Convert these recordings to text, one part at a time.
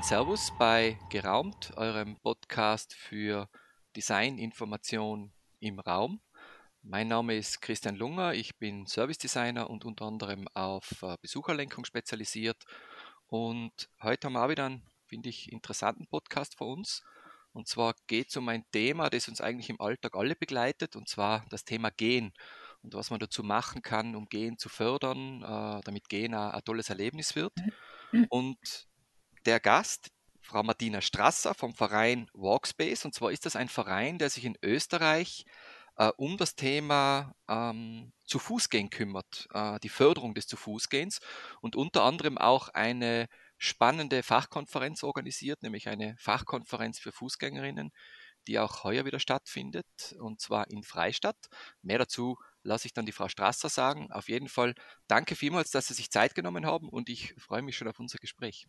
und Servus bei Geraumt, eurem Podcast für Design, Information im Raum. Mein Name ist Christian Lunger, ich bin Service Designer und unter anderem auf äh, Besucherlenkung spezialisiert. Und heute haben wir auch wieder einen, finde ich, interessanten Podcast für uns. Und zwar geht es um ein Thema, das uns eigentlich im Alltag alle begleitet, und zwar das Thema Gehen und was man dazu machen kann, um Gehen zu fördern, äh, damit Gehen ein, ein tolles Erlebnis wird. Und der Gast, Frau Martina Strasser vom Verein Walkspace. Und zwar ist das ein Verein, der sich in Österreich äh, um das Thema ähm, zu Fußgehen kümmert, äh, die Förderung des zu Fußgehens und unter anderem auch eine spannende Fachkonferenz organisiert, nämlich eine Fachkonferenz für Fußgängerinnen, die auch heuer wieder stattfindet, und zwar in Freistadt. Mehr dazu lasse ich dann die Frau Strasser sagen. Auf jeden Fall danke vielmals, dass Sie sich Zeit genommen haben und ich freue mich schon auf unser Gespräch.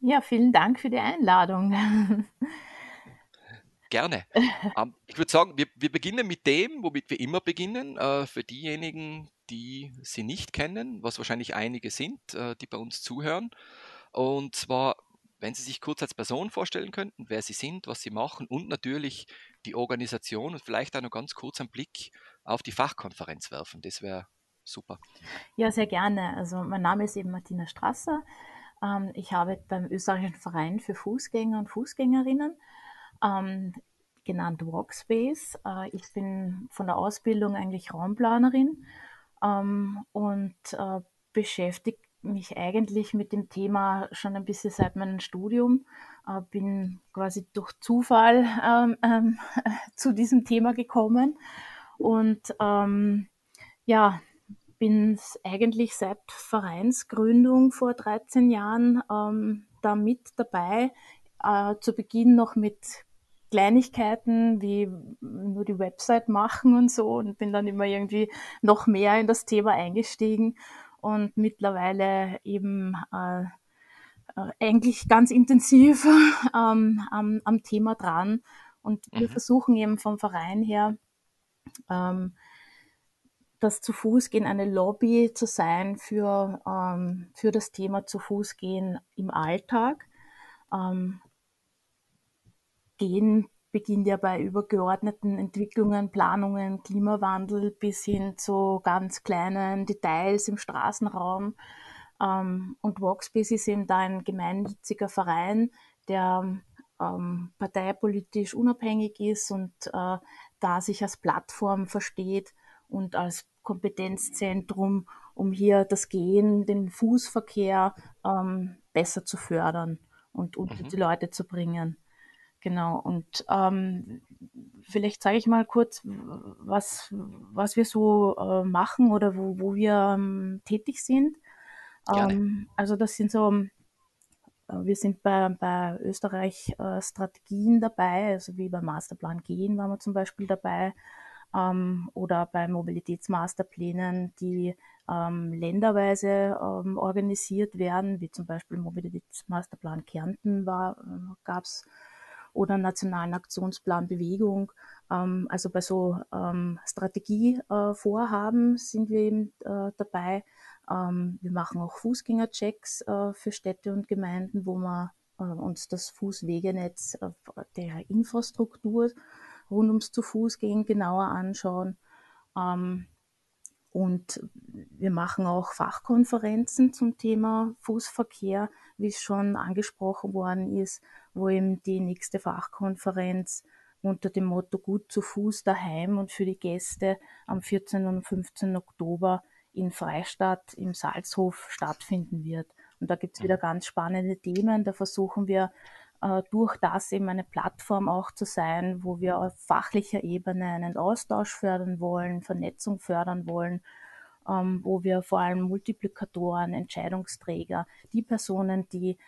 Ja, vielen Dank für die Einladung. Gerne. ähm, ich würde sagen, wir, wir, beginnen mit dem, womit wir immer beginnen. Äh, für diejenigen, die Sie nicht kennen, was wahrscheinlich einige sind, äh, die bei uns zuhören. Und zwar, wenn Sie sich kurz als Person vorstellen könnten, wer Sie sind, was Sie machen und natürlich die Organisation und vielleicht auch noch ganz kurz einen Blick auf die Fachkonferenz werfen. Das wäre super. Ja, sehr gerne. Also mein Name ist eben Martina Strasser. Ähm, ich arbeite beim österreichischen Verein für Fußgänger und Fußgängerinnen, ähm, genannt Walkspace. Äh, ich bin von der Ausbildung eigentlich Raumplanerin ähm, und äh, beschäftige mich eigentlich mit dem Thema schon ein bisschen seit meinem Studium. Äh, bin quasi durch Zufall ähm, ähm, zu diesem Thema gekommen und ähm, ja, bin eigentlich seit Vereinsgründung vor 13 Jahren ähm, da mit dabei. Äh, zu Beginn noch mit Kleinigkeiten wie nur die Website machen und so und bin dann immer irgendwie noch mehr in das Thema eingestiegen und mittlerweile eben äh, äh, eigentlich ganz intensiv ähm, am, am, Thema dran. Und wir mhm. versuchen eben vom Verein her, ähm, das zu Fuß gehen eine Lobby zu sein für, ähm, für das Thema zu Fuß gehen im Alltag. Ähm, gehen beginnt ja bei übergeordneten Entwicklungen, Planungen, Klimawandel bis hin zu ganz kleinen Details im Straßenraum. Ähm, und Walkspace ist eben da ein gemeinnütziger Verein, der ähm, parteipolitisch unabhängig ist und äh, da sich als Plattform versteht und als Kompetenzzentrum, um hier das Gehen, den Fußverkehr ähm, besser zu fördern und unter mhm. die Leute zu bringen. Genau, und ähm, vielleicht sage ich mal kurz, was, was wir so äh, machen oder wo, wo wir ähm, tätig sind. Ähm, also das sind so, äh, wir sind bei, bei Österreich äh, Strategien dabei, also wie beim Masterplan Gehen waren wir zum Beispiel dabei ähm, oder bei Mobilitätsmasterplänen, die ähm, länderweise ähm, organisiert werden, wie zum Beispiel Mobilitätsmasterplan Kärnten war, äh, gab es oder Nationalen Aktionsplan Bewegung. Ähm, also bei so ähm, Strategievorhaben äh, sind wir eben äh, dabei. Ähm, wir machen auch Fußgängerchecks äh, für Städte und Gemeinden, wo wir äh, uns das Fußwegenetz äh, der Infrastruktur rund ums zu Fuß gehen genauer anschauen. Ähm, und wir machen auch Fachkonferenzen zum Thema Fußverkehr, wie es schon angesprochen worden ist, wo eben die nächste Fachkonferenz unter dem Motto Gut zu Fuß daheim und für die Gäste am 14. und 15. Oktober in Freistadt im Salzhof stattfinden wird. Und da gibt es wieder ganz spannende Themen. Da versuchen wir durch das eben eine Plattform auch zu sein, wo wir auf fachlicher Ebene einen Austausch fördern wollen, Vernetzung fördern wollen, ähm, wo wir vor allem Multiplikatoren, Entscheidungsträger, die Personen, die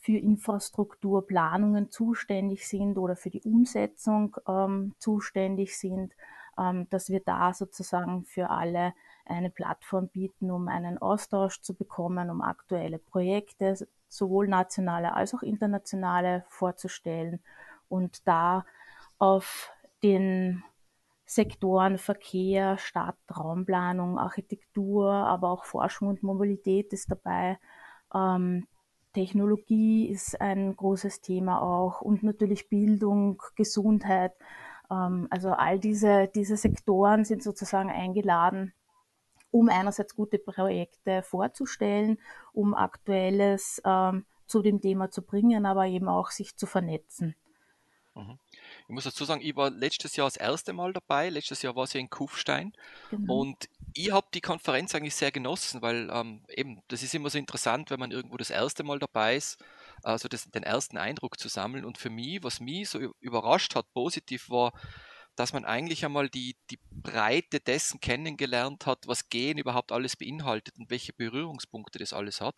für Infrastrukturplanungen zuständig sind oder für die Umsetzung ähm, zuständig sind, ähm, dass wir da sozusagen für alle eine Plattform bieten, um einen Austausch zu bekommen, um aktuelle Projekte sowohl nationale als auch internationale vorzustellen und da auf den Sektoren Verkehr, Stadt, Raumplanung, Architektur, aber auch Forschung und Mobilität ist dabei, ähm, Technologie ist ein großes Thema auch und natürlich Bildung, Gesundheit. Ähm, also all diese, diese Sektoren sind sozusagen eingeladen, um einerseits gute Projekte vorzustellen, um aktuelles ähm, zu dem Thema zu bringen, aber eben auch sich zu vernetzen. Mhm. Ich muss dazu sagen, ich war letztes Jahr das erste Mal dabei. Letztes Jahr war sie in Kufstein. Genau. Und ich habe die Konferenz eigentlich sehr genossen, weil ähm, eben, das ist immer so interessant, wenn man irgendwo das erste Mal dabei ist, also das, den ersten Eindruck zu sammeln. Und für mich, was mich so überrascht hat, positiv war, dass man eigentlich einmal die, die Breite dessen kennengelernt hat, was Gehen überhaupt alles beinhaltet und welche Berührungspunkte das alles hat.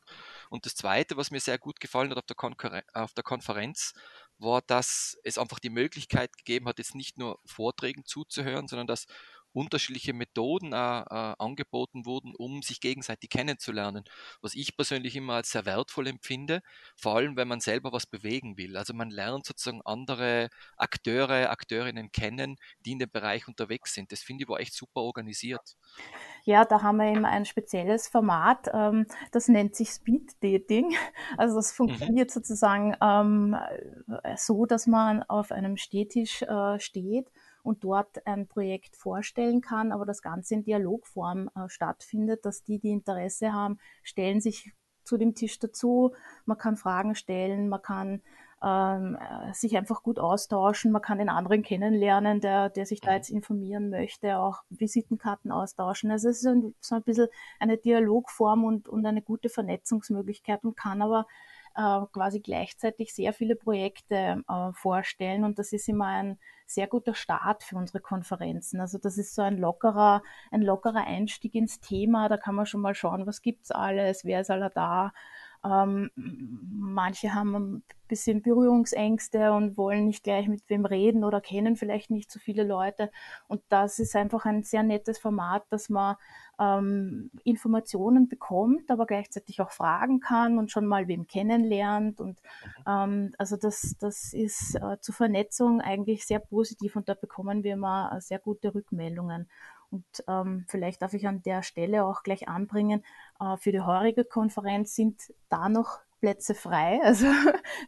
Und das Zweite, was mir sehr gut gefallen hat auf der, auf der Konferenz, war, dass es einfach die Möglichkeit gegeben hat, jetzt nicht nur Vorträgen zuzuhören, sondern dass unterschiedliche Methoden äh, äh, angeboten wurden, um sich gegenseitig kennenzulernen, was ich persönlich immer als sehr wertvoll empfinde, vor allem wenn man selber was bewegen will. Also man lernt sozusagen andere Akteure, Akteurinnen kennen, die in dem Bereich unterwegs sind. Das finde ich war echt super organisiert. Ja, da haben wir eben ein spezielles Format, ähm, das nennt sich Speed Dating. Also das mhm. funktioniert mhm. sozusagen ähm, so, dass man auf einem Stehtisch äh, steht und dort ein Projekt vorstellen kann, aber das Ganze in Dialogform äh, stattfindet, dass die, die Interesse haben, stellen sich zu dem Tisch dazu, man kann Fragen stellen, man kann ähm, äh, sich einfach gut austauschen, man kann den anderen kennenlernen, der, der sich da mhm. jetzt informieren möchte, auch Visitenkarten austauschen. Also es ist ein, so ein bisschen eine Dialogform und, und eine gute Vernetzungsmöglichkeit und kann aber äh, quasi gleichzeitig sehr viele Projekte äh, vorstellen und das ist immer ein sehr guter Start für unsere Konferenzen. Also das ist so ein lockerer, ein lockerer Einstieg ins Thema. Da kann man schon mal schauen, was gibt's alles, wer ist alle da. Ähm, manche haben ein bisschen Berührungsängste und wollen nicht gleich mit wem reden oder kennen vielleicht nicht so viele Leute. Und das ist einfach ein sehr nettes Format, dass man ähm, Informationen bekommt, aber gleichzeitig auch fragen kann und schon mal wem kennenlernt. Und ähm, also das, das ist äh, zur Vernetzung eigentlich sehr positiv und da bekommen wir immer äh, sehr gute Rückmeldungen. Und ähm, vielleicht darf ich an der Stelle auch gleich anbringen, äh, für die heurige Konferenz sind da noch Plätze frei. Also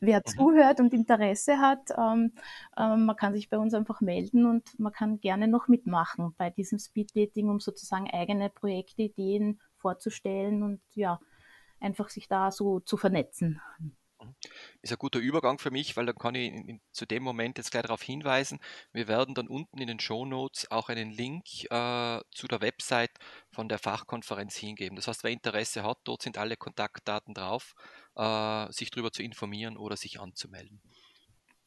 wer mhm. zuhört und Interesse hat, ähm, ähm, man kann sich bei uns einfach melden und man kann gerne noch mitmachen bei diesem Speed Dating, um sozusagen eigene Projekte, Ideen vorzustellen und ja, einfach sich da so zu vernetzen. Ist ein guter Übergang für mich, weil dann kann ich in, in, zu dem Moment jetzt gleich darauf hinweisen. Wir werden dann unten in den Show Notes auch einen Link äh, zu der Website von der Fachkonferenz hingeben. Das heißt, wer Interesse hat, dort sind alle Kontaktdaten drauf, äh, sich darüber zu informieren oder sich anzumelden.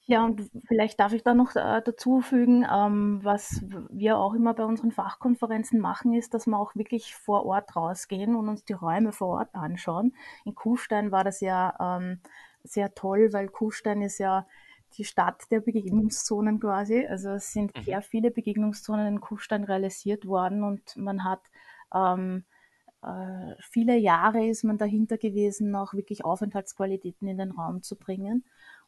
Ja, und vielleicht darf ich da noch äh, dazu fügen, ähm, was wir auch immer bei unseren Fachkonferenzen machen, ist, dass wir auch wirklich vor Ort rausgehen und uns die Räume vor Ort anschauen. In Kufstein war das ja ähm, sehr toll, weil Kufstein ist ja die Stadt der Begegnungszonen quasi. Also es sind mhm. sehr viele Begegnungszonen in Kufstein realisiert worden und man hat ähm, äh, viele Jahre ist man dahinter gewesen, auch wirklich Aufenthaltsqualitäten in den Raum zu bringen.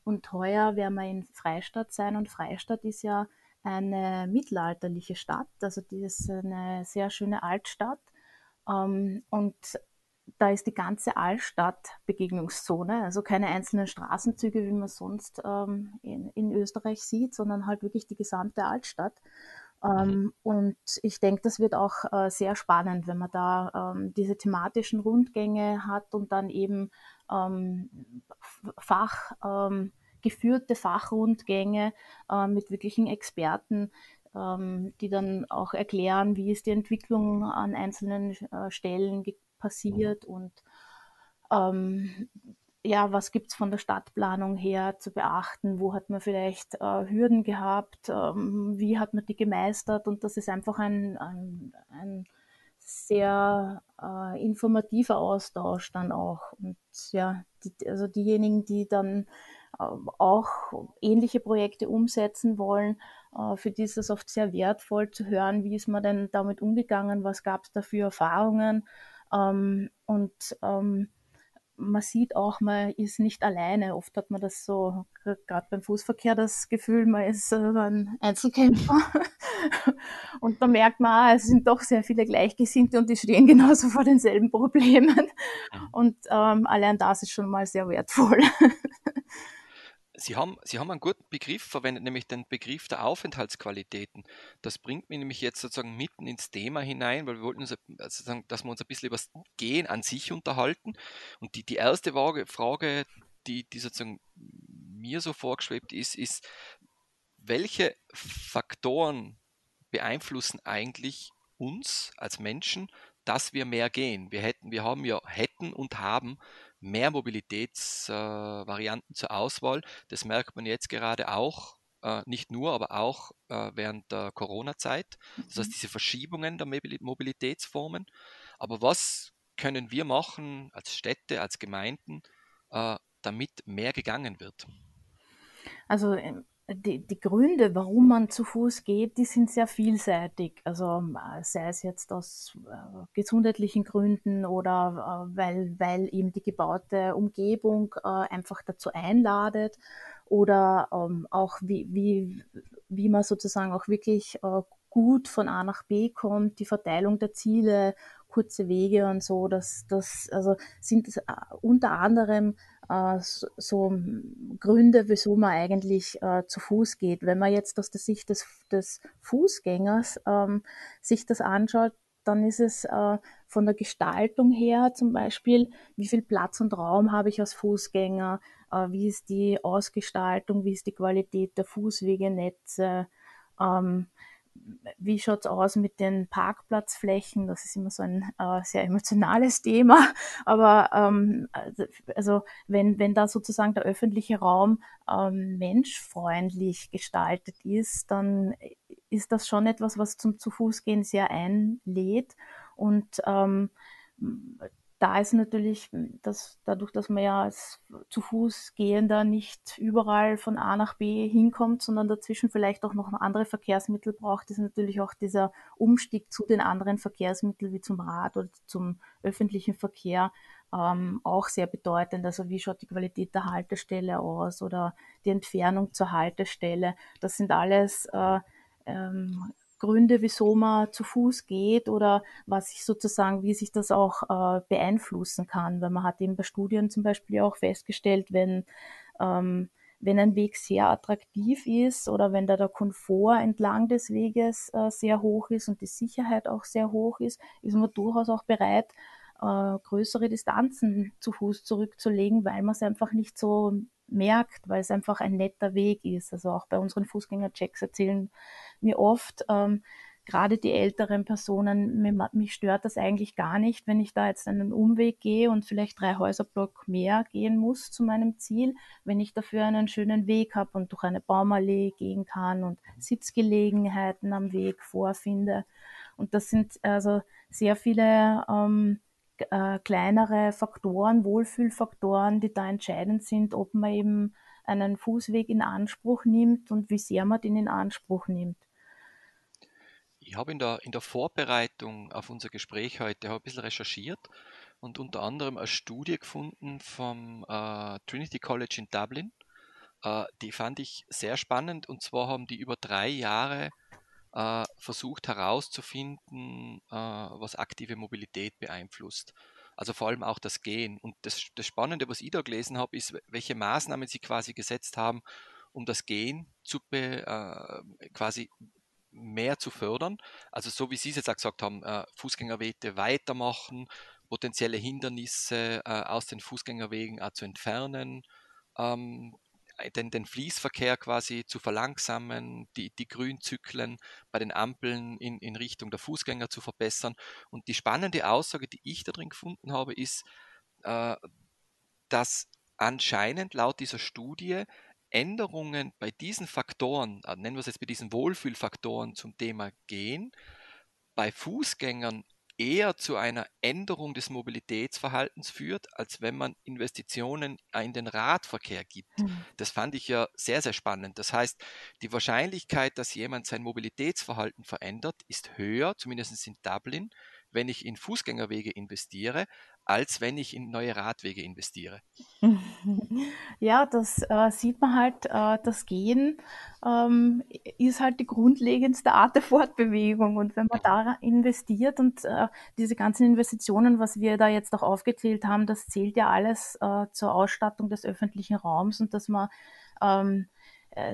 Und heuer werden wir in Freistadt sein und Freistadt ist ja eine mittelalterliche Stadt, also die ist eine sehr schöne Altstadt. Ähm, und da ist die ganze Altstadt Begegnungszone, also keine einzelnen Straßenzüge, wie man sonst ähm, in, in, Österreich sieht, sondern halt wirklich die gesamte Altstadt. Ähm, mhm. und ich denke, das wird auch äh, sehr spannend, wenn man da ähm, diese thematischen Rundgänge hat und dann eben ähm, Fach, ähm, geführte Fachrundgänge äh, mit wirklichen Experten, ähm, die dann auch erklären, wie ist die Entwicklung an einzelnen äh, Stellen passiert und ähm, ja, was gibt es von der Stadtplanung her zu beachten? Wo hat man vielleicht äh, Hürden gehabt? Ähm, wie hat man die gemeistert? Und das ist einfach ein, ein, ein sehr äh, informativer Austausch dann auch. Und ja, die, also diejenigen, die dann äh, auch ähnliche Projekte umsetzen wollen, äh, für die ist es oft sehr wertvoll zu hören, wie ist man denn damit umgegangen, was gab es da für Erfahrungen. Ähm, und ähm, man sieht auch, man ist nicht alleine. Oft hat man das so, gerade beim Fußverkehr, das Gefühl, man ist äh, ein Einzelkämpfer. und da merkt man, es sind doch sehr viele Gleichgesinnte und die stehen genauso vor denselben Problemen. Und ähm, allein das ist schon mal sehr wertvoll. Sie haben, Sie haben einen guten Begriff verwendet, nämlich den Begriff der Aufenthaltsqualitäten. Das bringt mich nämlich jetzt sozusagen mitten ins Thema hinein, weil wir wollten uns, also sagen, dass wir uns ein bisschen über das Gehen an sich unterhalten. Und die, die erste Frage, die, die sozusagen mir so vorgeschwebt ist, ist, welche Faktoren beeinflussen eigentlich uns als Menschen, dass wir mehr gehen? Wir hätten, wir haben ja hätten und haben mehr Mobilitätsvarianten zur Auswahl. Das merkt man jetzt gerade auch, äh, nicht nur, aber auch äh, während der Corona-Zeit. Das heißt, mhm. diese Verschiebungen der Mobilitätsformen. Aber was können wir machen als Städte, als Gemeinden, äh, damit mehr gegangen wird? Also die, die Gründe, warum man zu Fuß geht, die sind sehr vielseitig. Also äh, sei es jetzt aus äh, gesundheitlichen Gründen oder äh, weil, weil eben die gebaute Umgebung äh, einfach dazu einladet oder ähm, auch wie, wie, wie man sozusagen auch wirklich äh, gut von A nach B kommt, die Verteilung der Ziele, kurze Wege und so, das, das also sind äh, unter anderem so, Gründe, wieso man eigentlich äh, zu Fuß geht. Wenn man jetzt aus der Sicht des, des Fußgängers ähm, sich das anschaut, dann ist es äh, von der Gestaltung her zum Beispiel, wie viel Platz und Raum habe ich als Fußgänger, äh, wie ist die Ausgestaltung, wie ist die Qualität der Fußwegenetze, ähm, wie schaut es aus mit den Parkplatzflächen? Das ist immer so ein äh, sehr emotionales Thema. Aber ähm, also wenn, wenn da sozusagen der öffentliche Raum ähm, menschfreundlich gestaltet ist, dann ist das schon etwas, was zum zu Fuß gehen sehr einlädt. Und ähm, da ist natürlich, dass dadurch, dass man ja als zu Fuß gehender nicht überall von A nach B hinkommt, sondern dazwischen vielleicht auch noch andere Verkehrsmittel braucht, ist natürlich auch dieser Umstieg zu den anderen Verkehrsmitteln wie zum Rad oder zum öffentlichen Verkehr ähm, auch sehr bedeutend. Also wie schaut die Qualität der Haltestelle aus oder die Entfernung zur Haltestelle. Das sind alles äh, ähm, Gründe, wieso man zu Fuß geht oder was sich sozusagen, wie sich das auch äh, beeinflussen kann. Weil man hat eben bei Studien zum Beispiel auch festgestellt, wenn, ähm, wenn ein Weg sehr attraktiv ist oder wenn da der Komfort entlang des Weges äh, sehr hoch ist und die Sicherheit auch sehr hoch ist, ist man durchaus auch bereit, äh, größere Distanzen zu Fuß zurückzulegen, weil man es einfach nicht so merkt, weil es einfach ein netter Weg ist. Also auch bei unseren Fußgängerchecks erzählen mir oft, ähm, gerade die älteren Personen, mich, mich stört das eigentlich gar nicht, wenn ich da jetzt einen Umweg gehe und vielleicht drei Häuserblock mehr gehen muss zu meinem Ziel, wenn ich dafür einen schönen Weg habe und durch eine Baumallee gehen kann und Sitzgelegenheiten am Weg vorfinde. Und das sind also sehr viele ähm, äh, kleinere Faktoren, Wohlfühlfaktoren, die da entscheidend sind, ob man eben einen Fußweg in Anspruch nimmt und wie sehr man den in Anspruch nimmt. Ich habe in der, in der Vorbereitung auf unser Gespräch heute ein bisschen recherchiert und unter anderem eine Studie gefunden vom äh, Trinity College in Dublin. Äh, die fand ich sehr spannend und zwar haben die über drei Jahre äh, versucht herauszufinden, äh, was aktive Mobilität beeinflusst. Also vor allem auch das Gehen. Und das, das Spannende, was ich da gelesen habe, ist, welche Maßnahmen sie quasi gesetzt haben, um das Gehen zu be, äh, quasi mehr zu fördern. Also so wie Sie es jetzt auch gesagt haben, äh, Fußgängerwege weitermachen, potenzielle Hindernisse äh, aus den Fußgängerwegen auch zu entfernen, ähm, den, den Fließverkehr quasi zu verlangsamen, die, die Grünzyklen bei den Ampeln in, in Richtung der Fußgänger zu verbessern. Und die spannende Aussage, die ich da drin gefunden habe, ist, äh, dass anscheinend laut dieser Studie Änderungen bei diesen Faktoren, äh, nennen wir es jetzt bei diesen Wohlfühlfaktoren zum Thema Gehen, bei Fußgängern eher zu einer Änderung des Mobilitätsverhaltens führt, als wenn man Investitionen in den Radverkehr gibt. Mhm. Das fand ich ja sehr, sehr spannend. Das heißt, die Wahrscheinlichkeit, dass jemand sein Mobilitätsverhalten verändert, ist höher, zumindest in Dublin, wenn ich in Fußgängerwege investiere, als wenn ich in neue Radwege investiere. Ja, das äh, sieht man halt, äh, das Gehen ähm, ist halt die grundlegendste Art der Fortbewegung. Und wenn man da investiert und äh, diese ganzen Investitionen, was wir da jetzt auch aufgezählt haben, das zählt ja alles äh, zur Ausstattung des öffentlichen Raums und dass man ähm, äh,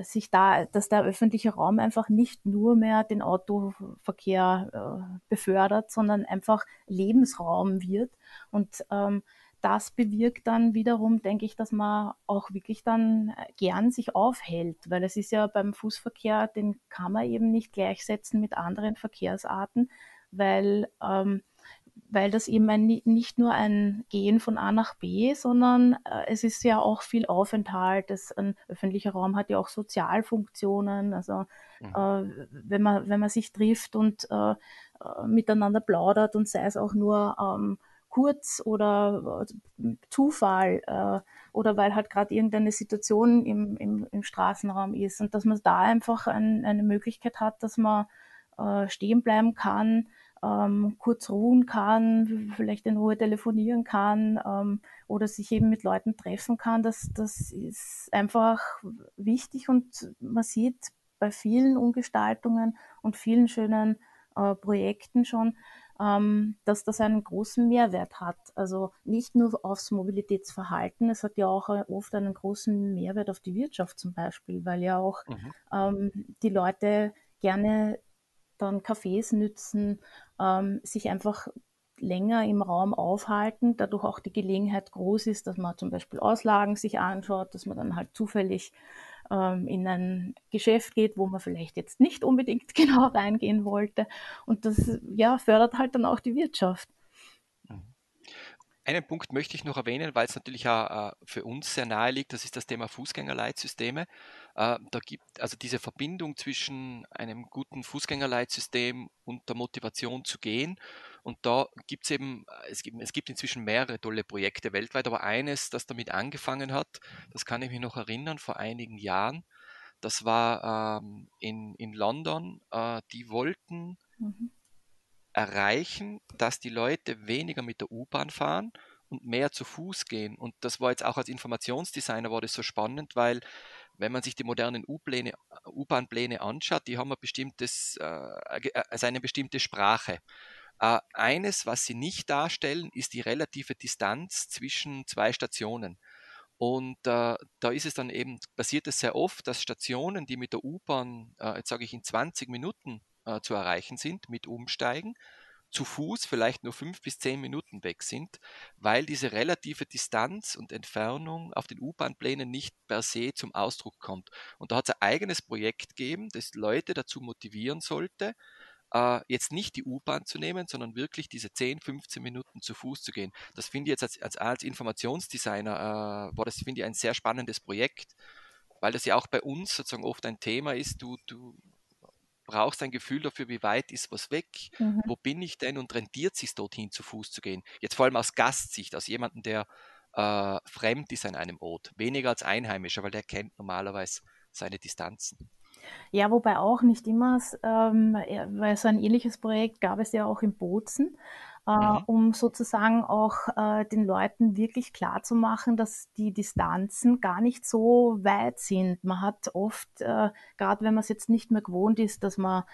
sich da, dass der öffentliche Raum einfach nicht nur mehr den Autoverkehr äh, befördert, sondern einfach Lebensraum wird. Und ähm, das bewirkt dann wiederum, denke ich, dass man auch wirklich dann äh, gern sich aufhält, weil es ist ja beim Fußverkehr, den kann man eben nicht gleichsetzen mit anderen Verkehrsarten, weil ähm, weil das eben ein, nicht nur ein Gehen von A nach B, sondern äh, es ist ja auch viel Aufenthalt. Das, ein öffentlicher Raum hat ja auch Sozialfunktionen. Also mhm. äh, wenn, man, wenn man sich trifft und äh, äh miteinander plaudert und sei es auch nur ähm, kurz oder äh, Zufall äh, oder weil halt gerade irgendeine Situation im, im, im, Straßenraum ist und dass man da einfach ein, eine Möglichkeit hat, dass man stehen bleiben kann, ähm, kurz ruhen kann, vielleicht in Ruhe telefonieren kann ähm, oder sich eben mit Leuten treffen kann. Das, das ist einfach wichtig und man sieht bei vielen Umgestaltungen und vielen schönen äh, Projekten schon, ähm, dass das einen großen Mehrwert hat. Also nicht nur aufs Mobilitätsverhalten, es hat ja auch äh, oft einen großen Mehrwert auf die Wirtschaft zum Beispiel, weil ja auch mhm. ähm, die Leute gerne dann Cafés nützen, ähm, sich einfach länger im Raum aufhalten, dadurch auch die Gelegenheit groß ist, dass man zum Beispiel Auslagen sich anschaut, dass man dann halt zufällig ähm, in ein Geschäft geht, wo man vielleicht jetzt nicht unbedingt genau reingehen wollte. Und das ja, fördert halt dann auch die Wirtschaft. Einen Punkt möchte ich noch erwähnen, weil es natürlich auch äh, für uns sehr nahe liegt, das ist das Thema Fußgängerleitsysteme. Äh, da gibt also diese Verbindung zwischen einem guten Fußgängerleitsystem und der Motivation zu gehen. Und da gibt es eben, es gibt, es gibt inzwischen mehrere tolle Projekte weltweit, aber eines, das damit angefangen hat, das kann ich mich noch erinnern, vor einigen Jahren, das war ähm, in, in London, äh, die wollten mhm erreichen, dass die Leute weniger mit der U-Bahn fahren und mehr zu Fuß gehen. Und das war jetzt auch als Informationsdesigner war das so spannend, weil wenn man sich die modernen U-Bahn-Pläne anschaut, die haben ein bestimmtes, äh, also eine bestimmte Sprache. Äh, eines, was sie nicht darstellen, ist die relative Distanz zwischen zwei Stationen. Und äh, da ist es dann eben, passiert es sehr oft, dass Stationen, die mit der U-Bahn, äh, jetzt sage ich in 20 Minuten äh, zu erreichen sind mit Umsteigen, zu Fuß vielleicht nur fünf bis zehn Minuten weg sind, weil diese relative Distanz und Entfernung auf den U-Bahn-Plänen nicht per se zum Ausdruck kommt. Und da hat es ein eigenes Projekt gegeben, das Leute dazu motivieren sollte, äh, jetzt nicht die U-Bahn zu nehmen, sondern wirklich diese 10, 15 Minuten zu Fuß zu gehen. Das finde ich jetzt als, als, als Informationsdesigner, äh, war das, finde ich, ein sehr spannendes Projekt, weil das ja auch bei uns sozusagen oft ein Thema ist. Du, du brauchst ein Gefühl dafür, wie weit ist was weg, mhm. wo bin ich denn und rentiert sich dorthin zu Fuß zu gehen. Jetzt vor allem aus Gastsicht, aus jemandem, der äh, fremd ist an einem Ort, weniger als Einheimischer, weil der kennt normalerweise seine Distanzen. Ja, wobei auch nicht immer, ähm, weil so ein ähnliches Projekt gab es ja auch in Bozen äh, mhm. um sozusagen auch äh, den Leuten wirklich klar zu machen, dass die Distanzen gar nicht so weit sind. Man hat oft, äh, gerade wenn man es jetzt nicht mehr gewohnt ist, dass man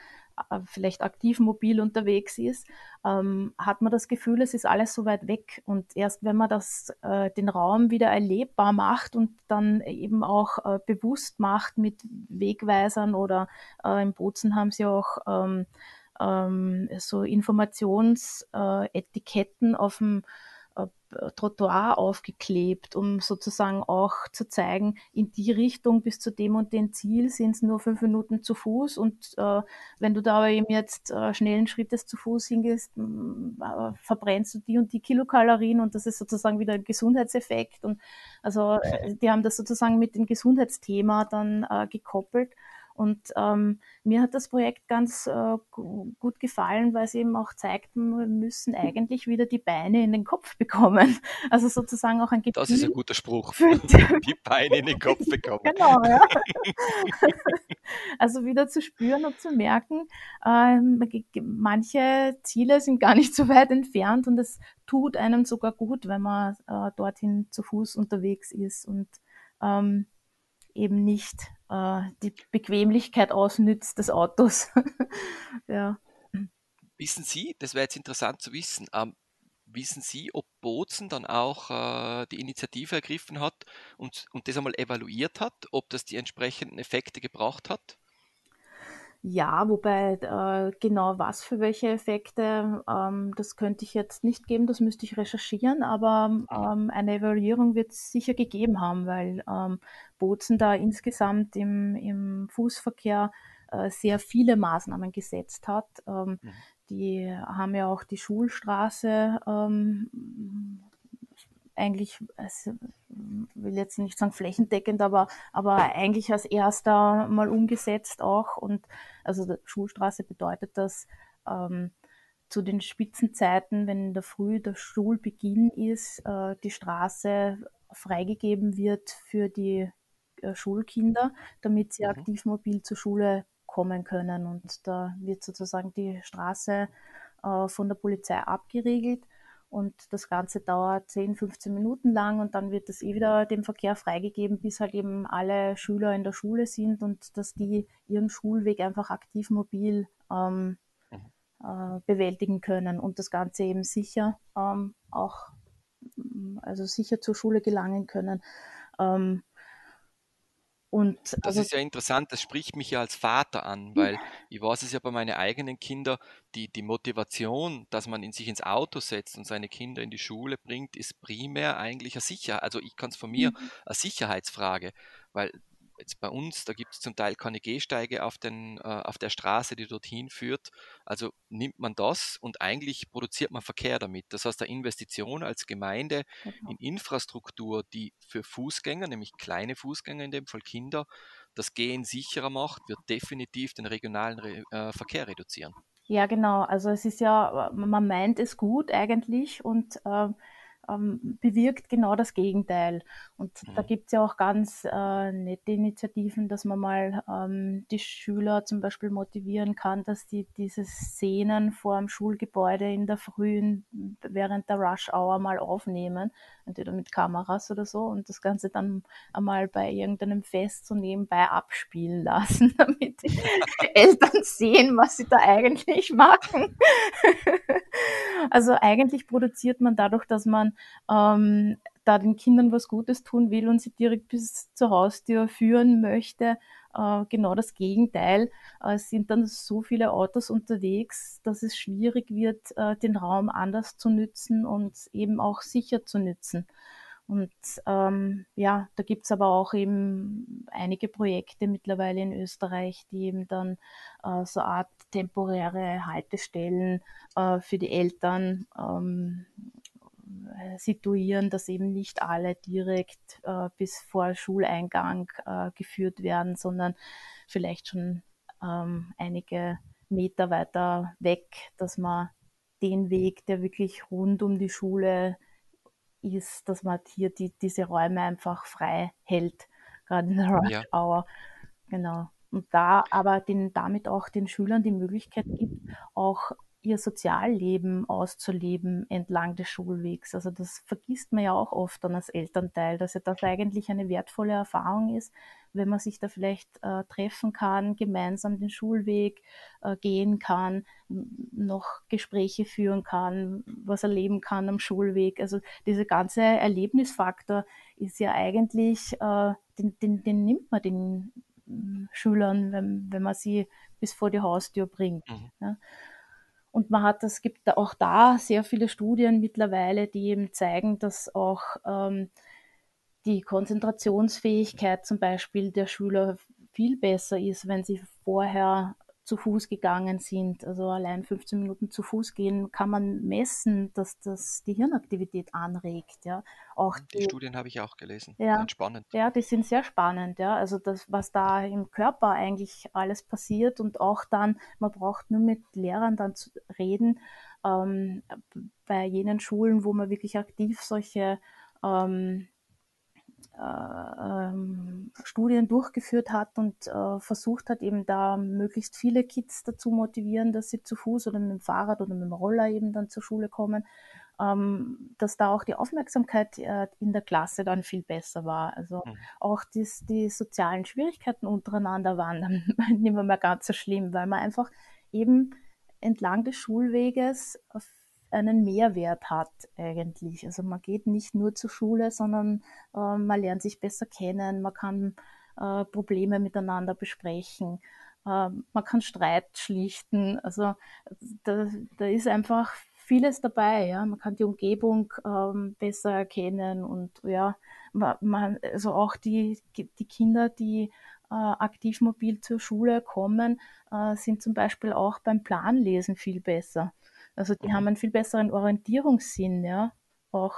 äh, vielleicht aktiv mobil unterwegs ist, ähm, hat man das Gefühl, es ist alles so weit weg. Und erst wenn man das, äh, den Raum wieder erlebbar macht und dann eben auch äh, bewusst macht mit Wegweisern oder äh, im Bozen haben sie auch ähm, ähm, so Informationsetiketten auf dem äh, Trottoir aufgeklebt, um sozusagen auch zu zeigen, in die Richtung bis zu dem und dem Ziel sind es nur fünf Minuten zu Fuß und äh, wenn du da aber eben jetzt äh, schnellen Schrittes zu Fuß hingehst, äh, verbrennst du die und die Kilokalorien und das ist sozusagen wieder ein Gesundheitseffekt und also äh, die haben das sozusagen mit dem Gesundheitsthema dann äh, gekoppelt Und ähm, mir hat das Projekt ganz äh, gut gefallen, weil es eben auch zeigt, wir müssen eigentlich wieder die Beine in den Kopf bekommen. Also sozusagen auch ein Gefühl. Das ist ein guter Spruch. die Beine in den Kopf bekommen. Genau, ja. also wieder zu spüren und zu merken, äh, manche Ziele sind gar nicht so weit entfernt und es tut einem sogar gut, wenn man äh, dorthin zu Fuß unterwegs ist und ähm, eben nicht äh, die Bequemlichkeit ausnützt des Autos. ja. Wissen Sie, das wäre jetzt interessant zu wissen, ähm, wissen Sie, ob Bozen dann auch äh, die Initiative ergriffen hat und, und das einmal evaluiert hat, ob das die entsprechenden Effekte gebracht hat? Ja, wobei äh, genau was für welche Effekte, ähm, das könnte ich jetzt nicht geben, das müsste ich recherchieren, aber mhm. ähm, eine Evaluierung wird es sicher gegeben haben, weil ähm, Bozen da insgesamt im, im Fußverkehr äh, sehr viele Maßnahmen gesetzt hat. Ähm, mhm. Die haben ja auch die Schulstraße ähm, eigentlich, also, will jetzt nicht sagen flächendeckend, aber, aber eigentlich als erster mal umgesetzt auch. Und also Schulstraße bedeutet das, ähm, zu den Spitzenzeiten, wenn in der Früh der Schulbeginn ist, äh, die Straße freigegeben wird für die äh, Schulkinder, damit sie mhm. aktiv mobil zur Schule kommen können. Und da wird sozusagen die Straße äh, von der Polizei abgeriegelt und das Ganze dauert 10, 15 Minuten lang und dann wird es eh wieder dem Verkehr freigegeben, bis halt eben alle Schüler in der Schule sind und dass die ihren Schulweg einfach aktiv mobil ähm, mhm. äh, bewältigen können und das Ganze eben sicher ähm, auch, also sicher zur Schule gelangen können. Ähm, und das also, ist ja interessant, das spricht mich ja als Vater an, weil ich weiß es ja bei meinen eigenen Kindern, die, die Motivation, dass man in sich ins Auto setzt und seine Kinder in die Schule bringt, ist primär eigentlich eine Sicherheit. Also ich kann es von mir mhm. eine Sicherheitsfrage, weil jetzt bei uns, da gibt es zum Teil keine Gehsteige auf, den, äh, auf der Straße, die dorthin führt. Also nimmt man das und eigentlich produziert man Verkehr damit. Das heißt, eine Investition als Gemeinde genau. in Infrastruktur, die für Fußgänger, nämlich kleine Fußgänger, in dem Fall Kinder, das Gehen sicherer macht, wird definitiv den regionalen Re äh, Verkehr reduzieren. Ja, genau. Also es ist ja, man meint es gut eigentlich und äh, ähm, bewirkt genau das Gegenteil. Und mhm. da gibt es ja auch ganz äh, nette Initiativen, dass man mal ähm, die Schüler zum Beispiel motivieren kann, dass die diese Szenen vor dem Schulgebäude in der Frühen während der Rush Hour mal aufnehmen, entweder mit Kameras oder so, und das Ganze dann einmal bei irgendeinem Fest so nebenbei abspielen lassen, damit die Eltern sehen, was sie da eigentlich machen. also eigentlich produziert man dadurch, dass man ähm, da den Kindern was Gutes tun will und sie direkt bis zur Haustür führen möchte, äh, genau das Gegenteil. Äh, es sind dann so viele Autos unterwegs, dass es schwierig wird, äh, den Raum anders zu nützen und eben auch sicher zu nützen. Und ähm, ja, da gibt es aber auch eben einige Projekte mittlerweile in Österreich, die eben dann äh, so Art temporäre Haltestellen äh, für die Eltern ähm, äh, situieren, dass eben nicht alle direkt äh, bis vor Schuleingang äh, geführt werden, sondern vielleicht schon ähm, einige Meter weiter weg, dass man den Weg, der wirklich rund um die Schule ist, dass man hier die, diese Räume einfach frei hält, gerade in der Rush ja. Hour. Genau. Und da aber den, damit auch den Schülern die Möglichkeit gibt, auch ihr Sozialleben auszuleben entlang des Schulwegs. Also das vergisst man ja auch oft dann als Elternteil, dass ja das eigentlich eine wertvolle Erfahrung ist, wenn man sich da vielleicht äh, treffen kann, gemeinsam den Schulweg äh, gehen kann, noch Gespräche führen kann, was erleben kann am Schulweg. Also dieser ganze Erlebnisfaktor ist ja eigentlich, äh, den, den, den nimmt man den mm, Schülern, wenn, wenn man sie bis vor die Haustür bringt. Mhm. Ja. Und man hat, es gibt auch da sehr viele Studien mittlerweile, die eben zeigen, dass auch ähm, die Konzentrationsfähigkeit zum Beispiel der Schüler viel besser ist, wenn sie vorher zu Fuß gegangen sind. Also allein 15 Minuten zu Fuß gehen kann man messen, dass das die Hirnaktivität anregt. Ja, auch die, die Studien habe ich auch gelesen. Ja, spannend. Ja, die sind sehr spannend. Ja, also das, was da im Körper eigentlich alles passiert und auch dann, man braucht nur mit Lehrern dann zu reden. Ähm, bei jenen Schulen, wo man wirklich aktiv solche ähm, äh, ähm, Studien durchgeführt hat und äh, versucht hat, eben da möglichst viele Kids dazu motivieren, dass sie zu Fuß oder mit dem Fahrrad oder mit dem Roller eben dann zur Schule kommen, ähm, dass da auch die Aufmerksamkeit äh, in der Klasse dann viel besser war. Also mhm. auch dies, die sozialen Schwierigkeiten untereinander waren dann nicht mehr, mehr ganz so schlimm, weil man einfach eben entlang des Schulweges einen Mehrwert hat eigentlich. Also man geht nicht nur zur Schule, sondern äh, man lernt sich besser kennen, man kann äh, Probleme miteinander besprechen, äh, man kann Streit schlichten. Also da, da ist einfach vieles dabei. Ja? Man kann die Umgebung ähm, besser erkennen und ja, man, also auch die, die Kinder, die äh, aktiv mobil zur Schule kommen, äh, sind zum Beispiel auch beim Planlesen viel besser. Also die mhm. haben einen viel besseren Orientierungssinn, ja, auch.